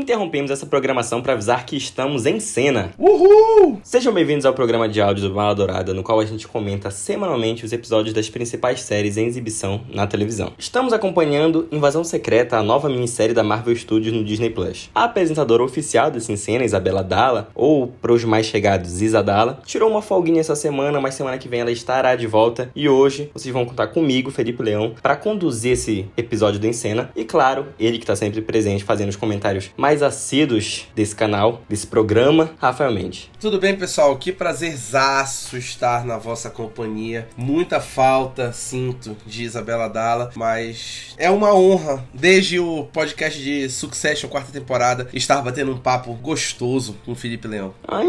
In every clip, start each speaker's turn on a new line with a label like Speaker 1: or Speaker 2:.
Speaker 1: interrompemos essa programação para avisar que estamos em cena.
Speaker 2: Uhul!
Speaker 1: Sejam bem-vindos ao programa de áudio do Bala Dourada, no qual a gente comenta semanalmente os episódios das principais séries em exibição na televisão. Estamos acompanhando Invasão Secreta, a nova minissérie da Marvel Studios no Disney Plus. A apresentadora oficial desse cena, Isabela Dalla, ou para os mais chegados, Isa Dalla, tirou uma folguinha essa semana, mas semana que vem ela estará de volta e hoje vocês vão contar comigo, Felipe Leão, para conduzir esse episódio do Em Cena e claro, ele que está sempre presente fazendo os comentários mais assíduos desse canal, desse programa, Rafael Mendes.
Speaker 2: Tudo bem, pessoal? Que prazerzaço estar na vossa companhia. Muita falta, sinto, de Isabela Dalla, mas é uma honra, desde o podcast de Succession, quarta temporada, estar batendo um papo gostoso com o Felipe Leão.
Speaker 1: Ai,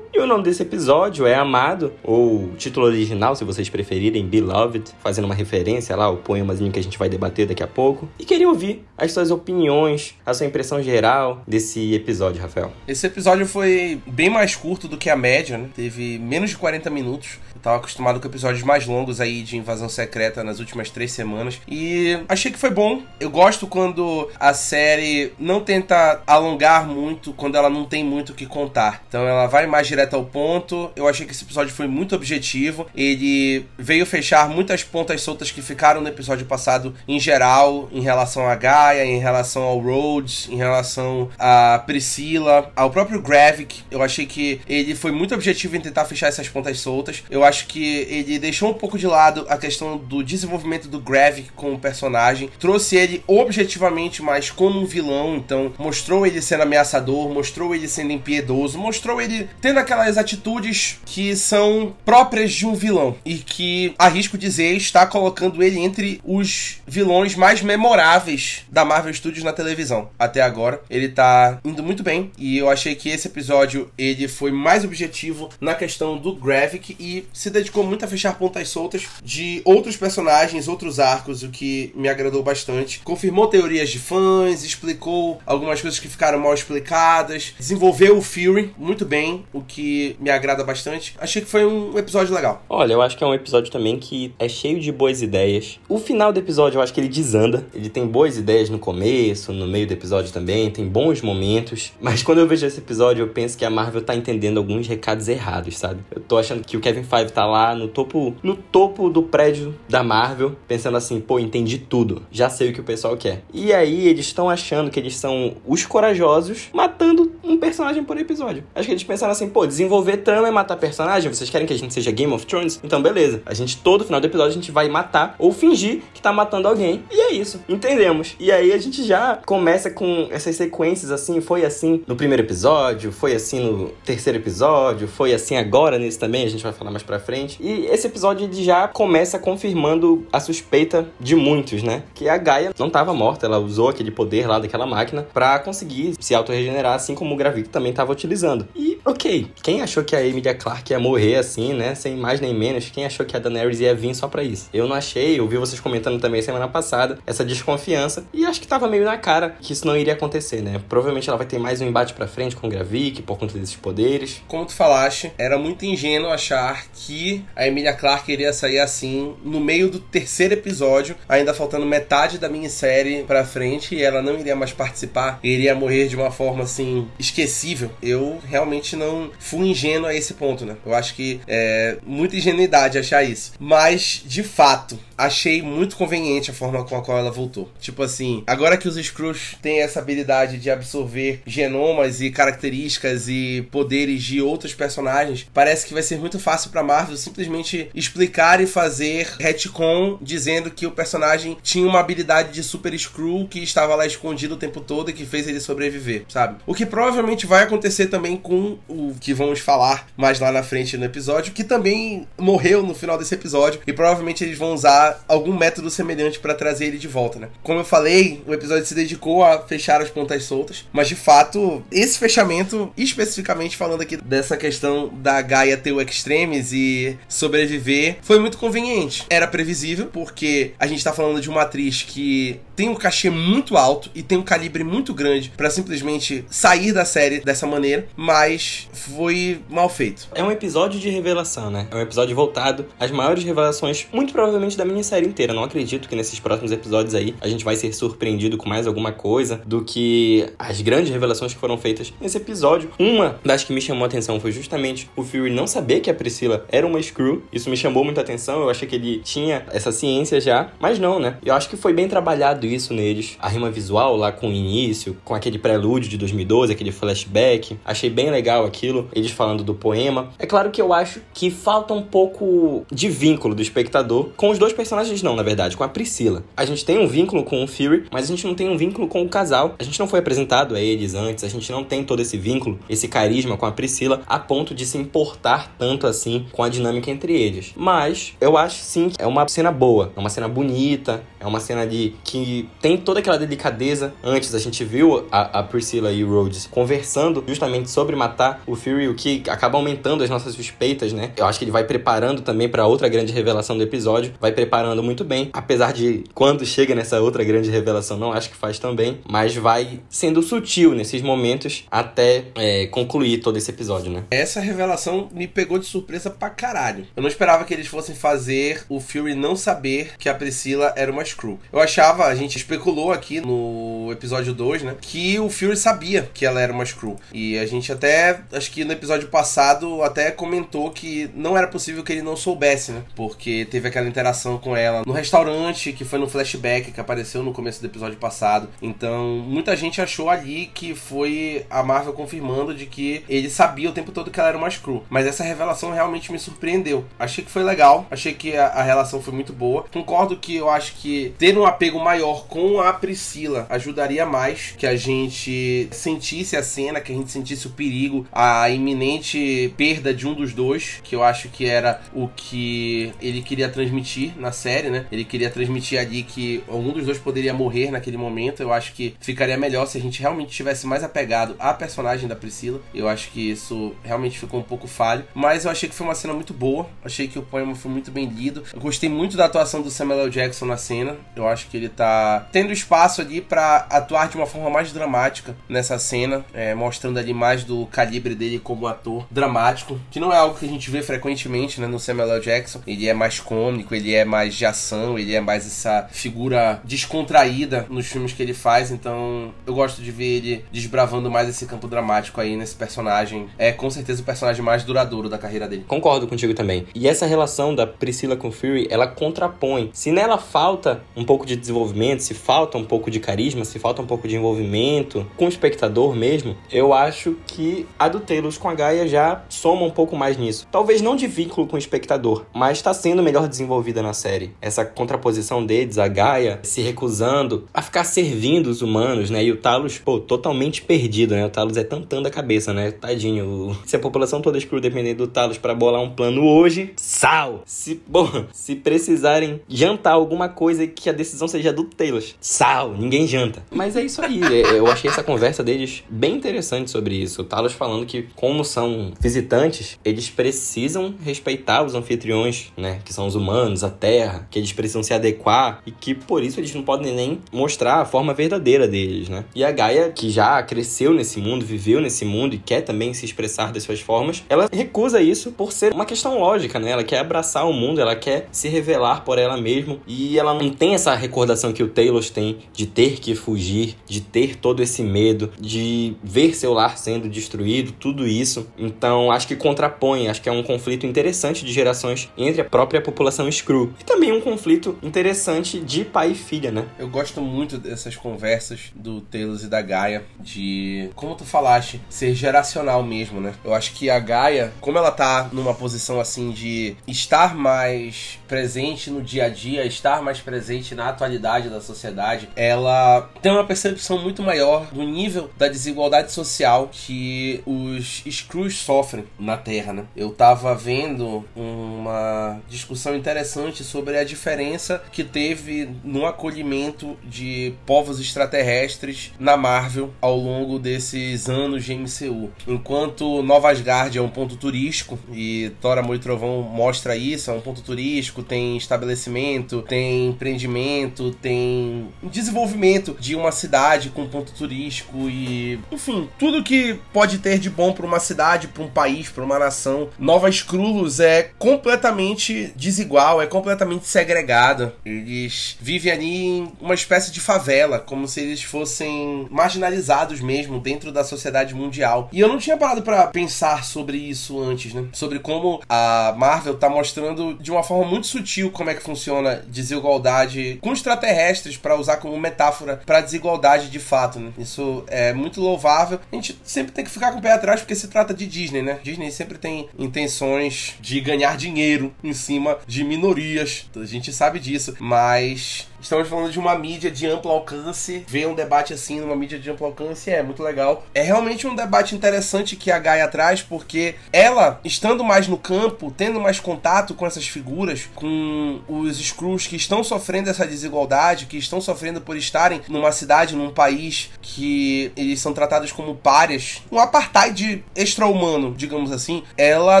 Speaker 1: e o nome desse episódio é Amado, ou título original, se vocês preferirem, Beloved, fazendo uma referência lá ao poemazinho que a gente vai debater daqui a pouco. E queria ouvir as suas opiniões, a sua impressão geral desse episódio, Rafael.
Speaker 2: Esse episódio foi bem mais curto do que a média, né? Teve menos de 40 minutos. Tava acostumado com episódios mais longos aí de invasão secreta nas últimas três semanas. E achei que foi bom. Eu gosto quando a série não tenta alongar muito, quando ela não tem muito o que contar. Então ela vai mais direto ao ponto. Eu achei que esse episódio foi muito objetivo. Ele veio fechar muitas pontas soltas que ficaram no episódio passado em geral, em relação a Gaia, em relação ao Rhodes, em relação a Priscila, ao próprio Gravik. Eu achei que ele foi muito objetivo em tentar fechar essas pontas soltas. Eu acho que ele deixou um pouco de lado a questão do desenvolvimento do Gravik como personagem, trouxe ele objetivamente mais como um vilão, então mostrou ele sendo ameaçador, mostrou ele sendo impiedoso, mostrou ele tendo aquelas atitudes que são próprias de um vilão e que, arrisco dizer, está colocando ele entre os vilões mais memoráveis da Marvel Studios na televisão. Até agora, ele tá indo muito bem e eu achei que esse episódio ele foi mais objetivo na questão do Gravik e se dedicou muito a fechar pontas soltas de outros personagens, outros arcos, o que me agradou bastante. Confirmou teorias de fãs, explicou algumas coisas que ficaram mal explicadas, desenvolveu o Fury muito bem, o que me agrada bastante. Achei que foi um episódio legal.
Speaker 1: Olha, eu acho que é um episódio também que é cheio de boas ideias. O final do episódio eu acho que ele desanda. Ele tem boas ideias no começo, no meio do episódio também, tem bons momentos. Mas quando eu vejo esse episódio, eu penso que a Marvel tá entendendo alguns recados errados, sabe? Eu tô achando que o Kevin Feige tá lá no topo, no topo do prédio da Marvel, pensando assim, pô, entendi tudo. Já sei o que o pessoal quer. E aí eles estão achando que eles são os corajosos, matando um personagem por episódio. Acho que eles pensaram assim, pô, desenvolver trama é matar personagem, vocês querem que a gente seja Game of Thrones? Então beleza. A gente todo final do episódio a gente vai matar ou fingir que tá matando alguém. E é isso. Entendemos. E aí a gente já começa com essas sequências assim, foi assim no primeiro episódio, foi assim no terceiro episódio, foi assim agora nesse também, a gente vai falar mais pra frente. E esse episódio já começa confirmando a suspeita de muitos, né? Que a Gaia não tava morta, ela usou aquele poder lá daquela máquina para conseguir se autorregenerar, assim como o Gravik também tava utilizando. E, ok, quem achou que a Emilia Clarke ia morrer assim, né? Sem mais nem menos, quem achou que a Daenerys ia vir só pra isso? Eu não achei, eu vi vocês comentando também semana passada, essa desconfiança, e acho que tava meio na cara que isso não iria acontecer, né? Provavelmente ela vai ter mais um embate pra frente com o Gravik por conta desses poderes.
Speaker 2: Como tu falaste, era muito ingênuo achar que a Emilia Clarke iria sair assim no meio do terceiro episódio, ainda faltando metade da minissérie pra frente, e ela não iria mais participar, iria morrer de uma forma assim esquecível. Eu realmente não fui ingênuo a esse ponto, né? Eu acho que é muita ingenuidade achar isso. Mas, de fato, achei muito conveniente a forma com a qual ela voltou. Tipo assim, agora que os Skrulls têm essa habilidade de absorver genomas e características e poderes de outros personagens, parece que vai ser muito fácil pra Marvel simplesmente explicar e fazer retcon dizendo que o personagem tinha uma habilidade de Super Skrull que estava lá escondido o tempo todo e que fez ele sobreviver, sabe? O que provavelmente vai acontecer também com o que vamos falar mais lá na frente no episódio, que também morreu no final desse episódio e provavelmente eles vão usar algum método semelhante para trazer ele de volta, né? Como eu falei, o episódio se dedicou a fechar as pontas soltas, mas de fato, esse fechamento, especificamente falando aqui dessa questão da Gaia ter o Extremes e sobreviver, foi muito conveniente. Era previsível, porque a gente tá falando de uma atriz que tem um cachê muito alto e tem um calibre muito grande para simplesmente sair da série dessa maneira, mas foi mal feito.
Speaker 1: É um episódio de revelação, né? É um episódio voltado às maiores revelações, muito provavelmente da minissérie inteira. Não acredito que nesses próximos episódios aí a gente vai ser surpreendido com mais alguma coisa do que as grandes revelações que foram feitas nesse episódio. Uma das que me chamou a atenção foi justamente o Fury não saber que a Priscila era uma Screw. Isso me chamou muita atenção. Eu achei que ele tinha essa ciência já, mas não, né? Eu acho que foi bem trabalhado isso neles. A rima visual lá com o início, com aquele prelúdio de 2012, aquele flashback. Achei bem legal aquilo, eles falando do poema. É claro que eu acho que falta um pouco de vínculo do espectador com os dois personagens, não, na verdade, com a Priscila. A gente tem um vínculo com o Fury, mas a gente não tem um vínculo com o casal. A gente não foi apresentado a eles antes, a gente não tem todo esse vínculo, esse carisma com a Priscila, a ponto de se importar tanto assim com a dinâmica entre eles. Mas eu acho sim que é uma cena boa, é uma cena bonita, é uma cena de que tem toda aquela delicadeza. Antes a gente viu a, a Priscila e o Rhodes conversando justamente sobre matar o Fury, o que acaba aumentando as nossas suspeitas, né? Eu acho que ele vai preparando também para outra grande revelação do episódio, vai preparando muito bem, apesar de quando chega nessa outra grande revelação, não acho que faz tão bem, mas vai sendo sutil nesses momentos até é, concluir todo esse episódio, né?
Speaker 2: Essa revelação me pegou de surpresa pra caralho. Eu não esperava que eles fossem fazer o Fury não saber que a Priscila era uma Screw. Eu achava, a gente especulou aqui no episódio 2, né, que o Fury sabia que ela era uma Screw. E a gente até, acho que no episódio passado, até comentou que não era possível que ele não soubesse, né? Porque teve aquela interação com ela no restaurante, que foi no flashback que apareceu no começo do episódio passado. Então, muita gente achou ali que foi a Marvel confirmando de que ele sabia o tempo todo que ela era uma Screw. Mas essa revelação realmente me surpreendeu. Achei que foi legal, achei que a, a relação foi muito boa. Concordo que eu acho que ter um apego maior com a Priscila ajudaria mais que a gente sentisse a cena, que a gente sentisse o perigo, a iminente perda de um dos dois, que eu acho que era o que ele queria transmitir na série, né? Ele queria transmitir ali que um dos dois poderia morrer naquele momento. Eu acho que ficaria melhor se a gente realmente tivesse mais apegado à personagem da Priscila. Eu acho que isso realmente ficou um pouco falho, mas eu achei que foi uma cena muito boa. Achei que o poema foi muito bem lido. Eu gostei muito da atuação do Samuel L. Jackson na cena. Eu acho que ele tá tendo espaço ali para atuar de uma forma mais dramática nessa cena, é, mostrando ali mais do calibre dele como ator dramático, que não é algo que a gente vê frequentemente né, no Samuel L. Jackson. Ele é mais cômico, ele é mais de ação, ele é mais essa figura descontraída nos filmes que ele faz. Então eu gosto de ver ele desbravando mais esse campo dramático aí nesse personagem. É com certeza o personagem mais duradouro da carreira dele.
Speaker 1: Concordo contigo também. E essa relação da Priscila com Fury, ela contrapõe. Se nela falta um pouco de desenvolvimento, se falta um pouco de carisma, se falta um pouco de envolvimento com o espectador mesmo, eu acho que a do Taylor com a Gaia já soma um pouco mais nisso. Talvez não de vínculo com o espectador, mas está sendo melhor desenvolvida na série. Essa contraposição deles, a Gaia se recusando a ficar servindo os humanos, né? E o Talos, pô, totalmente perdido, né? O Talos é tantando a cabeça, né? Tadinho. Se a população toda escuro depender do Talos para bolar um plano hoje, sal! Se, bom, se precisarem jantar alguma coisa que a decisão seja do Taylor, sal! Ninguém janta. Mas é isso aí. É, eu achei essa conversa deles bem interessante sobre isso. O Talos falando que, como são visitantes, eles precisam respeitar os anfitriões, né? Que são os humanos, a terra, que eles precisam se adequar e que por isso eles não podem nem mostrar a forma verdadeira deles, né? E a Gaia, que já cresceu nesse mundo, viveu nesse mundo e quer também se expressar das suas formas, ela recusa isso por ser uma questão lógica, né? Ela quer abraçar o mundo, ela quer se revelar por ela mesma e ela não tem essa recordação que o Taylor tem de ter que fugir, de ter todo esse medo, de ver seu lar sendo destruído, tudo isso. Então, acho que contrapõe, acho que é um conflito interessante de gerações entre a própria população Screw. Também um conflito interessante de pai e filha, né?
Speaker 2: Eu gosto muito dessas conversas do Taylor e da Gaia, de, como tu falaste, ser geracional mesmo, né? Eu acho que a Gaia, como ela tá numa posição assim de estar mais presente no dia a dia, estar mais presente na atualidade da sociedade, ela tem uma percepção muito maior do nível da desigualdade social que os Screws sofrem na Terra, né? Eu tava vendo uma discussão interessante sobre a diferença que teve no acolhimento de povos extraterrestres na Marvel ao longo desses anos de MCU. Enquanto Nova Asgard é um ponto turístico e Thor, Amor e Trovão mostra isso, é um ponto turístico, tem estabelecimento, tem empreendimento, tem desenvolvimento de uma cidade com ponto turístico e, enfim, tudo que pode ter de bom para uma cidade, para um país, para uma nação. Nova Skrullos é completamente desigual, é completamente completamente segregada. Eles vivem ali em uma espécie de favela, como se eles fossem marginalizados mesmo dentro da sociedade mundial. E eu não tinha parado para pensar sobre isso antes, né? Sobre como a Marvel tá mostrando de uma forma muito sutil como é que funciona desigualdade com extraterrestres para usar como metáfora para desigualdade de fato, né? Isso é muito louvável. A gente sempre tem que ficar com o pé atrás porque se trata de Disney, né? Disney sempre tem intenções de ganhar dinheiro em cima de minorias. A gente sabe disso, mas Estamos falando de uma mídia de amplo alcance. Ver um debate assim numa mídia de amplo alcance é muito legal. É realmente um debate interessante que a Gaia traz, porque ela, estando mais no campo, tendo mais contato com essas figuras, com os Screws que estão sofrendo essa desigualdade, que estão sofrendo por estarem numa cidade, num país que eles são tratados como párias, um apartheid extra-humano, digamos assim, ela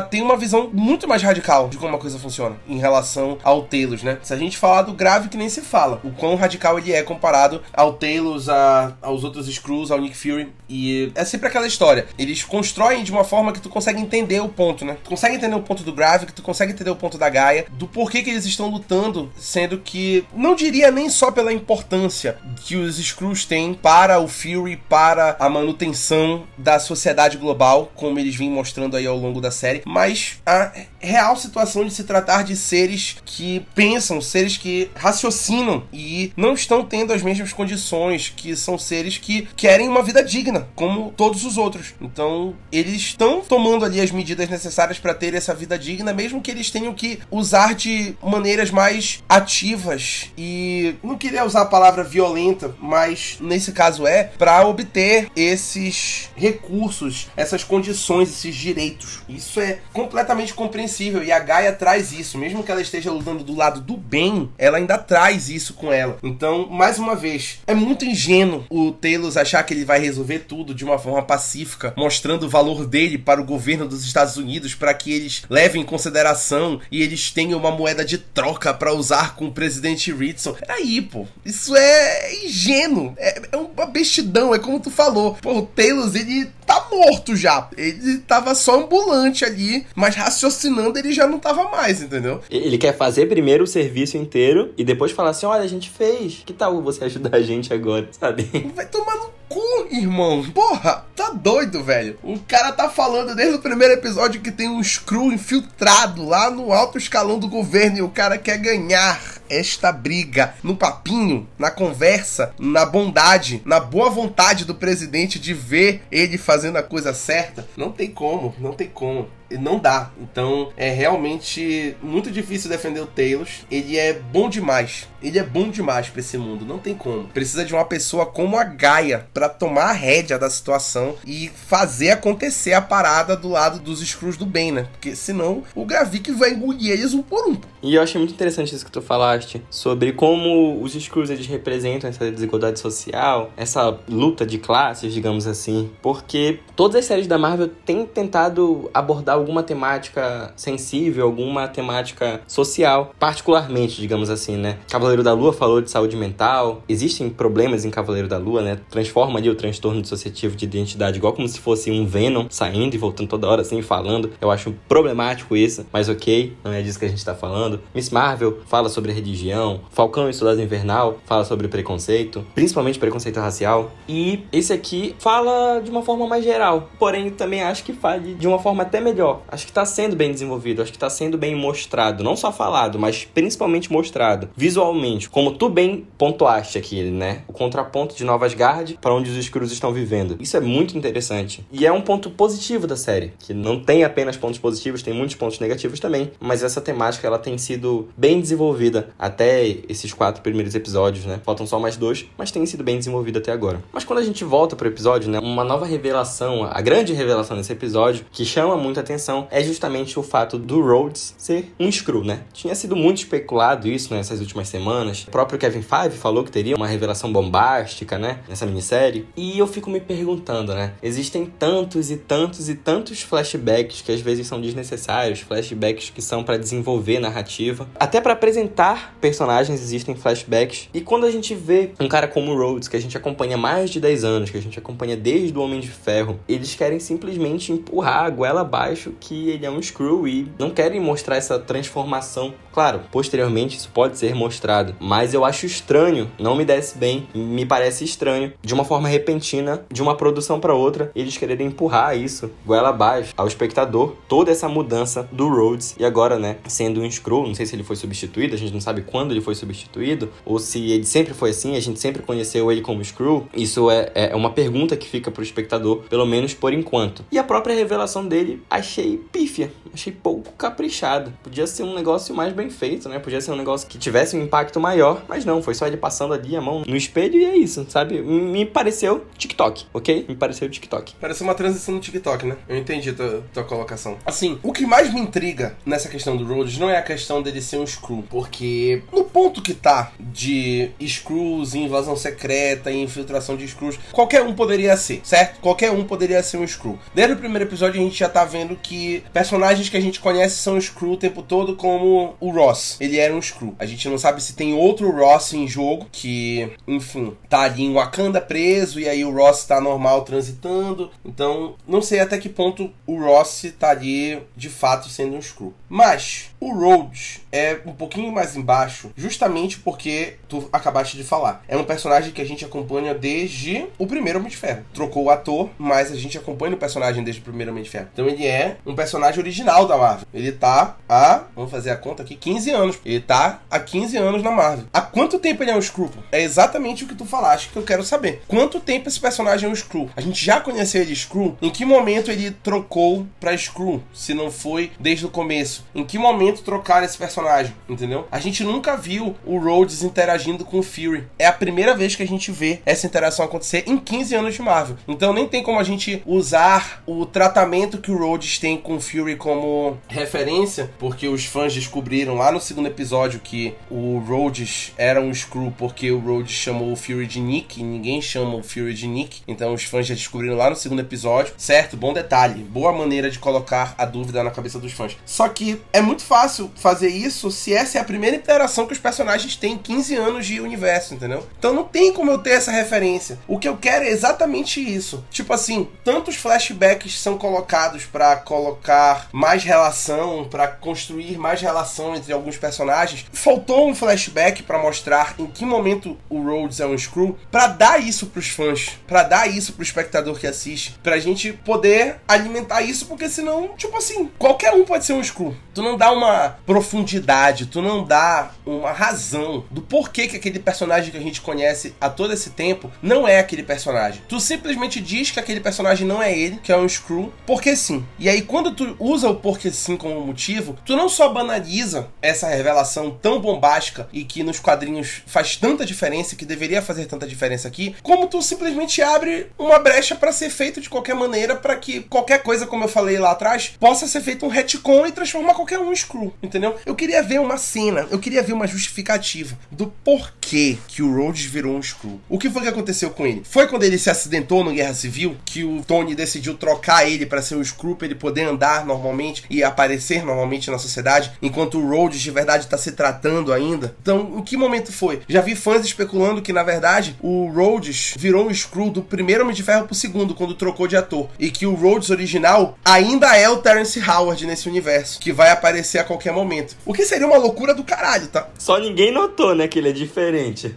Speaker 2: tem uma visão muito mais radical de como a coisa funciona em relação ao Telos, né? Se a gente falar do grave que nem se fala, o quão radical ele é comparado ao Talos, a, aos outros Screws, ao Nick Fury. E é sempre aquela história. Eles constroem de uma forma que tu consegue entender o ponto, né? Tu consegue entender o ponto do Gravik, tu consegue entender o ponto da Gaia, do porquê que eles estão lutando, sendo que não diria nem só pela importância que os Screws têm para o Fury, para a manutenção da sociedade global, como eles vêm mostrando aí ao longo da série, mas a real situação de se tratar de seres que pensam, seres que raciocinam e não estão tendo as mesmas condições, que são seres que querem uma vida digna, como todos os outros. Então, eles estão tomando ali as medidas necessárias para ter essa vida digna, mesmo que eles tenham que usar de maneiras mais ativas e não queria usar a palavra violenta, mas nesse caso é para obter esses recursos, essas condições, esses direitos. Isso é completamente compreensível e a Gaia traz isso, mesmo que ela esteja lutando do lado do bem, ela ainda traz isso com ela. Então, mais uma vez, é muito ingênuo o Talos achar que ele vai resolver tudo de uma forma pacífica, mostrando o valor dele para o governo dos Estados Unidos para que eles levem em consideração e eles tenham uma moeda de troca para usar com o presidente Ritson. Aí, pô, isso é ingênuo, é, é uma bestidão, é como tu falou. Pô, o Talos, ele tá morto já. Ele tava só ambulante ali, mas raciocinando ele já não tava mais, entendeu?
Speaker 1: Ele quer fazer primeiro o serviço inteiro e depois falar assim: olha, a gente fez. Que tal você ajudar a gente agora, sabe?
Speaker 2: Vai tomar no cu, irmão. Porra, tá doido, velho. O cara tá falando desde o primeiro episódio que tem um Screw infiltrado lá no alto escalão do governo e o cara quer ganhar esta briga no papinho, na conversa, na bondade, na boa vontade do presidente de ver ele fazendo a coisa certa. Não tem como, não tem como não dá. Então é realmente muito difícil defender o Talos. Ele é bom demais. Ele é bom demais para esse mundo. Não tem como. Precisa de uma pessoa como a Gaia para tomar a rédea da situação e fazer acontecer a parada do lado dos Screws do bem, né? Porque senão o Gravik vai engolir eles um por um.
Speaker 1: E eu achei muito interessante isso que tu falaste sobre como os Screws eles representam essa desigualdade social, essa luta de classes, digamos assim, porque todas as séries da Marvel têm tentado abordar alguma temática sensível, alguma temática social, particularmente, digamos assim, né? Cavaleiro da Lua falou de saúde mental, existem problemas em Cavaleiro da Lua, né? Transforma ali o transtorno dissociativo de identidade igual como se fosse um Venom saindo e voltando toda hora assim, falando. Eu acho problemático isso, mas ok, não é disso que a gente tá falando. Miss Marvel fala sobre religião, Falcão e Soldado Invernal fala sobre preconceito, principalmente preconceito racial, e esse aqui fala de uma forma mais geral, porém também acho que fala de uma forma até melhor melhor. Acho que está sendo bem desenvolvido, acho que está sendo bem mostrado, não só falado, mas principalmente mostrado visualmente, como tu bem pontuaste aqui, né? O contraponto de Novas Guard para onde os escuros estão vivendo. Isso é muito interessante. E é um ponto positivo da série, que não tem apenas pontos positivos, tem muitos pontos negativos também, mas essa temática ela tem sido bem desenvolvida até esses quatro primeiros episódios, né? Faltam só mais dois, mas tem sido bem desenvolvida até agora. Mas quando a gente volta pro episódio, né, uma nova revelação, a grande revelação desse episódio, que chama muita atenção atenção é justamente o fato do Rhodes ser um Screw, né? Tinha sido muito especulado isso nessas últimas semanas. O próprio Kevin Feige falou que teria uma revelação bombástica, né? Nessa minissérie. E eu fico me perguntando, né? Existem tantos e tantos e tantos flashbacks que às vezes são desnecessários, flashbacks que são para desenvolver narrativa. Até para apresentar personagens existem flashbacks. E quando a gente vê um cara como o Rhodes, que a gente acompanha mais de 10 anos, que a gente acompanha desde o Homem de Ferro, eles querem simplesmente empurrar a goela abaixo acho que ele é um Screw e não querem mostrar essa transformação. Claro, posteriormente isso pode ser mostrado, mas eu acho estranho, não me desce bem, me parece estranho, de uma forma repentina, de uma produção para outra, eles quererem empurrar isso goela abaixo ao espectador, toda essa mudança do Rhodes e agora, né, sendo um Screw, não sei se ele foi substituído, a gente não sabe quando ele foi substituído ou se ele sempre foi assim, a gente sempre conheceu ele como Screw. Isso é, é uma pergunta que fica pro espectador, pelo menos por enquanto. E a própria revelação dele achei pífia, achei pouco caprichado. Podia ser um negócio mais bem feito, né? Podia ser um negócio que tivesse um impacto maior, mas não, foi só ele passando ali a mão no espelho e é isso, sabe? Me pareceu TikTok, ok? Me pareceu TikTok.
Speaker 2: Parece uma transição no TikTok, né? Eu entendi tua, tua colocação. Assim, o que mais me intriga nessa questão do Rhodes não é a questão dele ser um Screw, porque no ponto que tá de Screws, invasão secreta infiltração de Screws, qualquer um poderia ser, certo? Qualquer um poderia ser um Screw. Desde o primeiro episódio a gente já tá vendo que personagens que a gente conhece são Screw o tempo todo, como o Ross. Ele era um Screw. A gente não sabe se tem outro Ross em jogo, que, enfim, tá ali em Wakanda preso e aí o Ross tá normal transitando. Então, não sei até que ponto o Ross tá ali de fato sendo um Screw. Mas o Rhodes é um pouquinho mais embaixo, justamente porque tu acabaste de falar. É um personagem que a gente acompanha desde o primeiro Homem de Ferro. Trocou o ator, mas a gente acompanha o personagem desde o primeiro Homem de Ferro. Então ele é um personagem original da Marvel. Ele tá há, vamos fazer a conta aqui, 15 anos. Ele tá há 15 anos na Marvel. Há quanto tempo ele é um Screw? É exatamente o que tu falaste que eu quero saber. Quanto tempo esse personagem é um Screw? A gente já conheceu ele Screw? Em que momento ele trocou pra Screw? Se não foi desde o começo. Em que momento trocaram esse personagem? Entendeu? A gente nunca viu o Rhodes interagindo com o Fury. É a primeira vez que a gente vê essa interação acontecer em 15 anos de Marvel. Então nem tem como a gente usar o tratamento que o Rhodes tem com o Fury como referência, porque os fãs descobriram lá no segundo episódio que o Rhodes era um Screw porque o Rhodes chamou o Fury de Nick e ninguém chama o Fury de Nick. Então os fãs já descobriram lá no segundo episódio. Certo, bom detalhe. Boa maneira de colocar a dúvida na cabeça dos fãs. Só que é muito fácil fazer isso se essa é a primeira interação que os personagens têm em 15 anos de universo, entendeu? Então não tem como eu ter essa referência. O que eu quero é exatamente isso. Tipo assim, tantos flashbacks são colocados para colocar mais relação, para construir mais relação entre alguns personagens. Faltou um flashback para mostrar em que momento o Rhodes é um Screw, para dar isso pros fãs, para dar isso pro espectador que assiste, pra gente poder alimentar isso, porque senão, tipo assim, qualquer um pode ser um Screw. Tu não dá uma profundidade, tu não dá uma razão do porquê que aquele personagem que a gente conhece há todo esse tempo não é aquele personagem. Tu simplesmente diz que aquele personagem não é ele, que é um Screw, porque sim. E aí quando tu usa o porquê sim como motivo, tu não só banaliza essa revelação tão bombástica e que nos quadrinhos faz tanta diferença, que deveria fazer tanta diferença aqui, como tu simplesmente abre uma brecha para ser feito de qualquer maneira para que qualquer coisa, como eu falei lá atrás, possa ser feito um retcon e transformar qualquer um Screw, entendeu? Eu queria ver uma cena, eu queria ver uma justificativa do porquê que o Rhodes virou um Screw. O que foi que aconteceu com ele? Foi quando ele se acidentou no Guerra Civil que o Tony decidiu trocar ele para ser um Screw, pra ele poder andar normalmente e aparecer normalmente na sociedade, enquanto o Rhodes de verdade tá se tratando ainda? Então, em que momento foi? Já vi fãs especulando que na verdade o Rhodes virou um Screw do primeiro Homem de Ferro pro segundo, quando trocou de ator, e que o Rhodes original ainda é o Terrence Howard nesse universo, que vai aparecer a qualquer momento. O que seria uma loucura do caralho, tá?
Speaker 1: Só ninguém notou, né, que ele é diferente.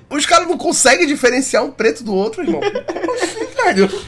Speaker 2: Os caras não conseguem diferenciar um preto do outro, irmão. Assim?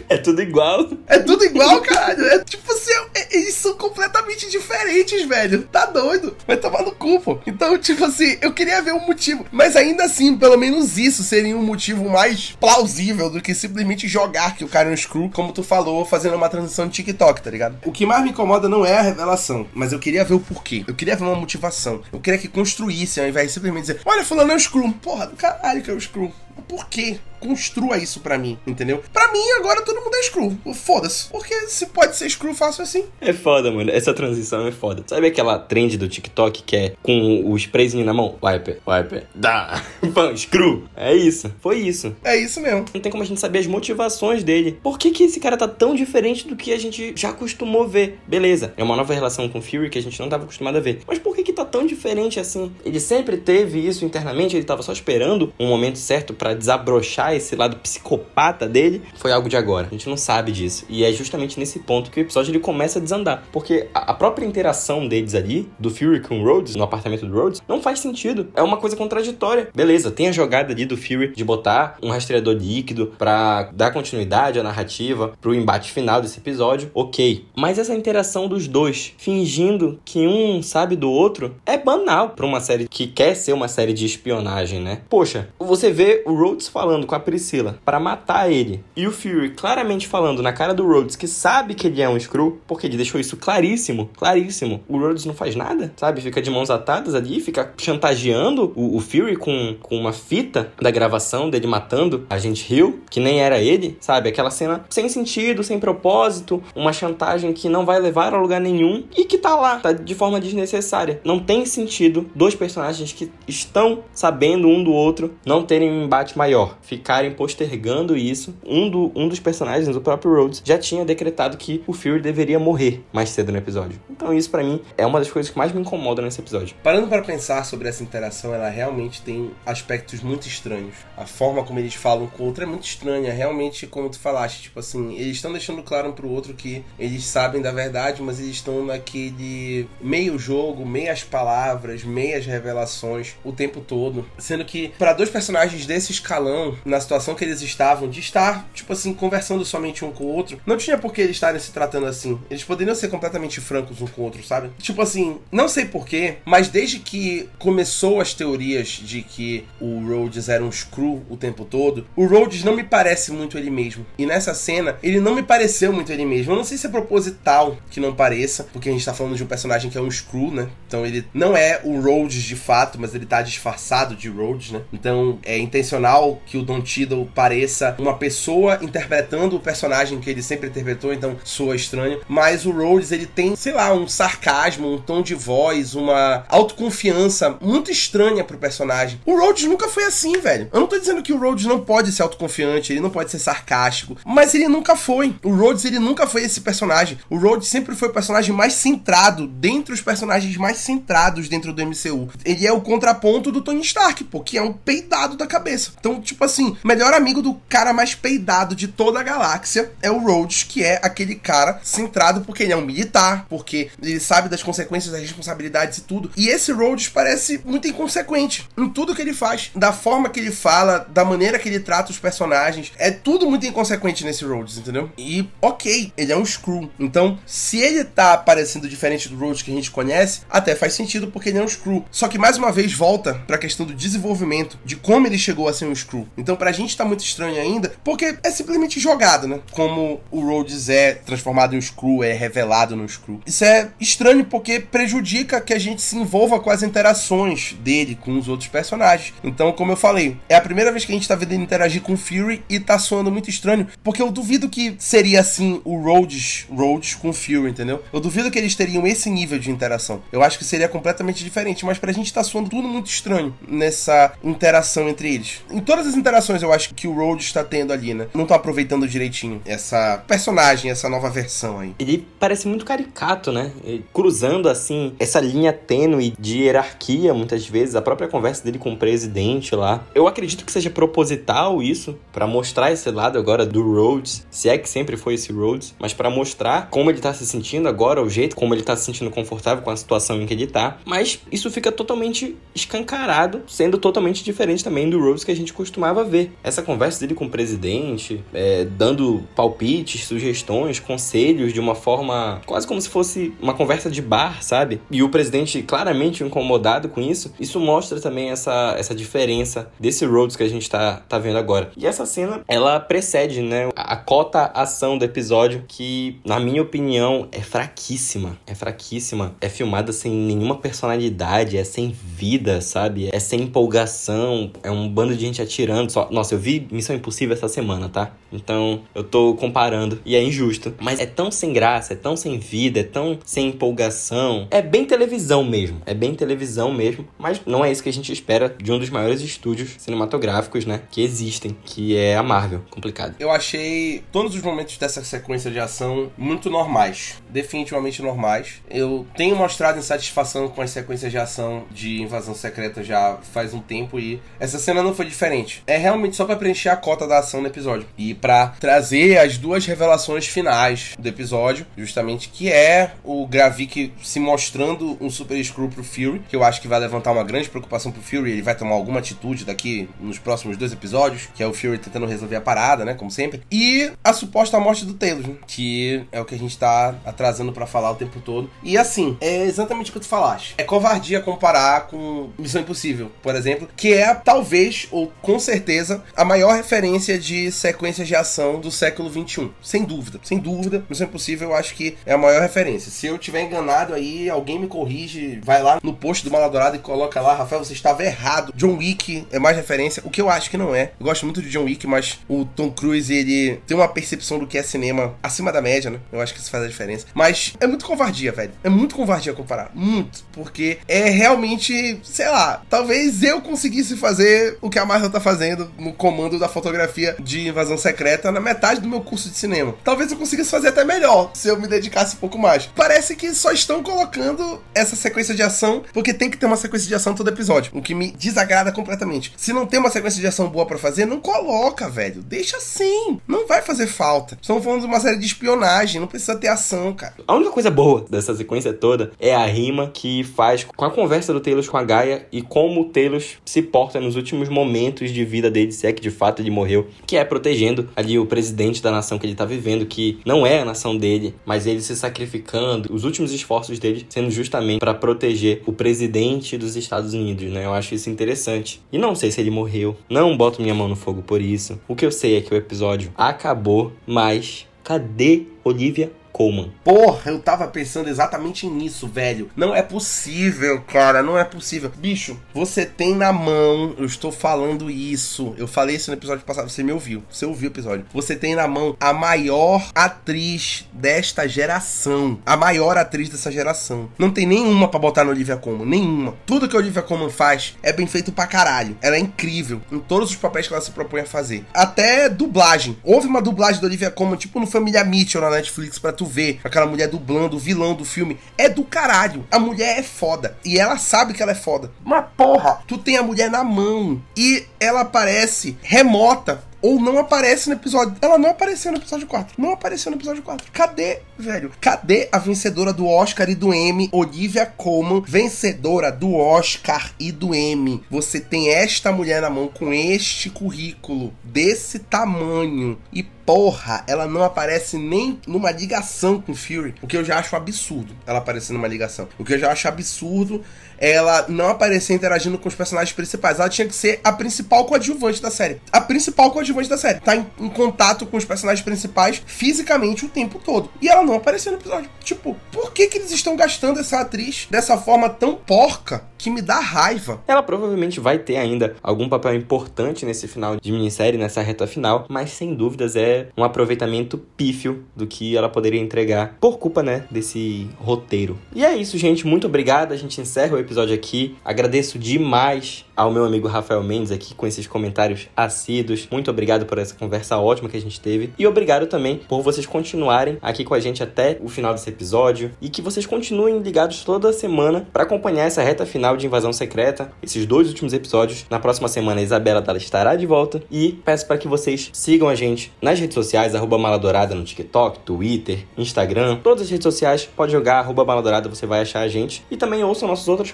Speaker 1: É tudo igual.
Speaker 2: É tudo igual, caralho. É tipo assim, é, eles são completamente diferentes, velho. Tá doido. Vai tomar no cu, pô. Então, tipo assim, eu queria ver um motivo. Mas ainda assim, pelo menos isso seria um motivo mais plausível do que simplesmente jogar que o cara é um screw, como tu falou, fazendo uma transição de TikTok, tá ligado? O que mais me incomoda não é a revelação, mas eu queria ver o porquê. Eu queria ver uma motivação. Eu queria que construísse, ao invés de simplesmente dizer, olha, fulano é um screw. Porra, caralho que é o. Por quê? Construa isso pra mim, entendeu? Pra mim, agora todo mundo é screw. Foda-se. Porque se pode ser screw, faço assim.
Speaker 1: É foda, mano. Essa transição é foda. Sabe aquela trend do TikTok que é com o sprayzinho na mão? Wiper, wiper, dá, pão, screw. É isso. Foi isso.
Speaker 2: É isso mesmo.
Speaker 1: Não tem como a gente saber as motivações dele. Por que, que esse cara tá tão diferente do que a gente já acostumou ver? Beleza, é uma nova relação com o Fury que a gente não tava acostumado a ver. Mas por que que tá tão diferente assim? Ele sempre teve isso internamente, ele tava só esperando um momento certo para desabrochar esse lado psicopata dele, foi algo de agora. A gente não sabe disso. E é justamente nesse ponto que o episódio ele começa a desandar. Porque a própria interação deles ali, do Fury com Rhodes, no apartamento do Rhodes, não faz sentido. É uma coisa contraditória. Beleza, tem a jogada ali do Fury de botar um rastreador líquido para dar continuidade à narrativa, pro embate final desse episódio, ok. Mas essa interação dos dois, fingindo que um sabe do outro, é banal pra uma série que quer ser uma série de espionagem, né? Poxa, você vê Rhodes falando com a Priscila para matar ele e o Fury claramente falando na cara do Rhodes que sabe que ele é um Screw, porque ele deixou isso claríssimo, claríssimo. O Rhodes não faz nada, sabe? Fica de mãos atadas ali, fica chantageando o, o Fury com, com uma fita da gravação dele matando a gente Hill, que nem era ele, sabe? Aquela cena sem sentido, sem propósito, uma chantagem que não vai levar a lugar nenhum e que tá lá, tá de forma desnecessária. Não tem sentido dois personagens que estão sabendo um do outro não terem embate maior, ficarem postergando isso. Um, do, um dos personagens, o próprio Rhodes, já tinha decretado que o Fury deveria morrer mais cedo no episódio. Então isso para mim é uma das coisas que mais me incomoda nesse episódio.
Speaker 2: Parando para pensar sobre essa interação, ela realmente tem aspectos muito estranhos. A forma como eles falam com o outro é muito estranha, realmente como tu falaste, tipo assim, eles estão deixando claro um pro outro que eles sabem da verdade, mas eles estão naquele meio jogo, meias palavras, meias revelações o tempo todo, sendo que para dois personagens escalão, na situação que eles estavam, de estar, tipo assim, conversando somente um com o outro, não tinha por que eles estarem se tratando assim. Eles poderiam ser completamente francos um com o outro, sabe? Tipo assim, não sei porquê, mas desde que começou as teorias de que o Rhodes era um screw o tempo todo, o Rhodes não me parece muito ele mesmo. E nessa cena, ele não me pareceu muito ele mesmo. Eu não sei se é proposital que não pareça, porque a gente tá falando de um personagem que é um screw, né? Então ele não é o Rhodes de fato, mas ele tá disfarçado de Rhodes, né? Então é intencional que o Don Tiddle pareça uma pessoa interpretando o personagem que ele sempre interpretou, então soa estranho. Mas o Rhodes, ele tem, sei lá, um sarcasmo, um tom de voz, uma autoconfiança muito estranha pro personagem. O Rhodes nunca foi assim, velho. Eu não tô dizendo que o Rhodes não pode ser autoconfiante, ele não pode ser sarcástico, mas ele nunca foi. O Rhodes, ele nunca foi esse personagem. O Rhodes sempre foi o personagem mais centrado, dentre os personagens mais centrados dentro do MCU. Ele é o contraponto do Tony Stark, pô, que é um peidado da cabeça. Então, tipo assim, melhor amigo do cara mais peidado de toda a galáxia é o Rhodes, que é aquele cara centrado porque ele é um militar, porque ele sabe das consequências, das responsabilidades e tudo. E esse Rhodes parece muito inconsequente em tudo que ele faz, da forma que ele fala, da maneira que ele trata os personagens. É tudo muito inconsequente nesse Rhodes, entendeu? E ok, ele é um Screw. Então, se ele tá parecendo diferente do Rhodes que a gente conhece, até faz sentido porque ele é um Screw. Só que mais uma vez volta pra questão do desenvolvimento, de como ele chegou a ser um Screw. Então, pra gente tá muito estranho ainda, porque é simplesmente jogado, né? Como o Rhodes é transformado em um Screw, é revelado no Screw. Isso é estranho porque prejudica que a gente se envolva com as interações dele com os outros personagens. Então, como eu falei, é a primeira vez que a gente tá vendo ele interagir com o Fury e tá soando muito estranho, porque eu duvido que seria assim o Rhodes, Rhodes com o Fury, entendeu? Eu duvido que eles teriam esse nível de interação. Eu acho que seria completamente diferente, mas pra gente tá soando tudo muito estranho nessa interação entre eles. Em todas as interações eu acho que o Rhodes está tendo ali, né? Não tô aproveitando direitinho essa personagem, essa nova versão aí.
Speaker 1: Ele parece muito caricato, né? Cruzando assim essa linha tênue de hierarquia muitas vezes, a própria conversa dele com o presidente lá. Eu acredito que seja proposital isso para mostrar esse lado agora do Rhodes, se é que sempre foi esse Rhodes, mas para mostrar como ele tá se sentindo agora, o jeito como ele tá se sentindo confortável com a situação em que ele tá. Mas isso fica totalmente escancarado, sendo totalmente diferente também do Rhodes que a gente costumava ver. Essa conversa dele com o presidente, é, dando palpites, sugestões, conselhos de uma forma quase como se fosse uma conversa de bar, sabe? E o presidente claramente incomodado com isso. Isso mostra também essa, essa diferença desse Rhodes que a gente tá, tá vendo agora. E essa cena, ela precede, né? A cota ação do episódio, que, na minha opinião, é fraquíssima. É fraquíssima. É filmada sem nenhuma personalidade, é sem vida, sabe? É sem empolgação. É um bando de gente atirando. Só... Nossa, eu vi Missão Impossível essa semana, tá? Então eu tô comparando. E é injusto. Mas é tão sem graça, é tão sem vida, é tão sem empolgação. É bem televisão mesmo. É bem televisão mesmo. Mas não é isso que a gente espera de um dos maiores estúdios cinematográficos, né? Que existem. Que é a Marvel. Complicado.
Speaker 2: Eu achei todos os momentos dessa sequência de ação muito normais. Definitivamente normais. Eu tenho mostrado insatisfação com as sequências de ação de invasão secreta já faz um tempo e essa cena não foi diferente. É realmente só para preencher a cota da ação no episódio. E para trazer as duas revelações finais do episódio, justamente que é o Gravik se mostrando um super screw pro Fury, que eu acho que vai levantar uma grande preocupação pro Fury, ele vai tomar alguma atitude daqui nos próximos dois episódios, que é o Fury tentando resolver a parada, né, como sempre. E a suposta morte do Taylor, né, que é o que a gente tá atrasando para falar o tempo todo. E assim, é exatamente o que tu falaste. É covardia comparar com Missão Impossível, por exemplo, que é talvez com certeza a maior referência de sequências de ação do século 21. Sem dúvida, sem dúvida. Missão Impossível eu acho que é a maior referência. Se eu tiver enganado aí, alguém me corrige, vai lá no post do Maladourado e coloca lá, Rafael, você estava errado. John Wick é mais referência, o que eu acho que não é. Eu gosto muito de John Wick, mas o Tom Cruise, ele tem uma percepção do que é cinema acima da média, né? Eu acho que isso faz a diferença. Mas é muito covardia, velho. É muito covardia comparar. Muito. Porque é realmente, sei lá, talvez eu conseguisse fazer o que a Marvel tá fazendo no comando da fotografia de Invasão Secreta na metade do meu curso de cinema. Talvez eu conseguisse fazer até melhor se eu me dedicasse um pouco mais. Parece que só estão colocando essa sequência de ação porque tem que ter uma sequência de ação todo episódio, o que me desagrada completamente. Se não tem uma sequência de ação boa para fazer, não coloca, velho. Deixa assim. Não vai fazer falta. Estamos falando de uma série de espionagem, não precisa ter ação, cara.
Speaker 1: A única coisa boa dessa sequência toda é a rima que faz com a conversa do Taylor com a Gaia e como o Taylor se porta nos últimos momentos de vida dele, se é que de fato ele morreu, que é protegendo ali o presidente da nação que ele tá vivendo, que não é a nação dele, mas ele se sacrificando, os últimos esforços dele sendo justamente para proteger o presidente dos Estados Unidos, né? Eu acho isso interessante. E não sei se ele morreu, não boto minha mão no fogo por isso. O que eu sei é que o episódio acabou, mas cadê Olivia Coleman.
Speaker 2: Porra, eu tava pensando exatamente nisso, velho. Não é possível, cara, não é possível. Bicho, você tem na mão, eu estou falando isso. Eu falei isso no episódio passado, você me ouviu. Você ouviu o episódio. Você tem na mão a maior atriz desta geração. A maior atriz dessa geração. Não tem nenhuma para botar no Olivia Colman, nenhuma. Tudo que a Olivia Colman faz é bem feito pra caralho. Ela é incrível em todos os papéis que ela se propõe a fazer. Até dublagem. Houve uma dublagem da Olivia Colman, tipo no Família Mitchell na Netflix, pra tu ver aquela mulher dublando o vilão do filme. É do caralho. A mulher é foda. E ela sabe que ela é foda. Mas porra, tu tem a mulher na mão. E ela aparece remota ou não aparece no episódio. Ela não apareceu no episódio 4. Não apareceu no episódio 4. Cadê, velho? Cadê a vencedora do Oscar e do Emmy, Olivia Colman, vencedora do Oscar e do Emmy? Você tem esta mulher na mão com este currículo desse tamanho e porra, ela não aparece nem numa ligação com Fury, o que eu já acho absurdo. Ela aparecer numa ligação. O que eu já acho absurdo ela não aparecer interagindo com os personagens principais. Ela tinha que ser a principal coadjuvante da série. A principal coadjuvante da série. Tá em, em contato com os personagens principais fisicamente o tempo todo. E ela não apareceu no episódio. Tipo, por que que eles estão gastando essa atriz dessa forma tão porca que me dá raiva?
Speaker 1: Ela provavelmente vai ter ainda algum papel importante nesse final de minissérie, nessa reta final, mas sem dúvidas é um aproveitamento pífio do que ela poderia entregar por culpa, né, desse roteiro. E é isso, gente. Muito obrigado. A gente encerra o episódio episódio aqui. Agradeço demais ao meu amigo Rafael Mendes aqui com esses comentários assíduos. Muito obrigado por essa conversa ótima que a gente teve. E obrigado também por vocês continuarem aqui com a gente até o final desse episódio. E que vocês continuem ligados toda semana para acompanhar essa reta final de Invasão Secreta, esses dois últimos episódios. Na próxima semana a Isabela dela estará de volta. E peço para que vocês sigam a gente nas redes sociais, arroba Maladourada no TikTok, Twitter, Instagram. Todas as redes sociais, pode jogar arroba Maladourada, você vai achar a gente. E também ouçam nossos outros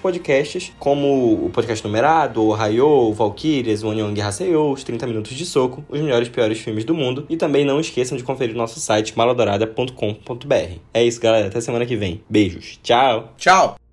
Speaker 1: como o podcast numerado, o Rayo, o Valkyrias, o Onion Seiyou, os 30 Minutos de Soco, os melhores e piores filmes do mundo. E também não esqueçam de conferir nosso site maladourada.com.br. É isso, galera. Até semana que vem. Beijos. Tchau.
Speaker 2: Tchau.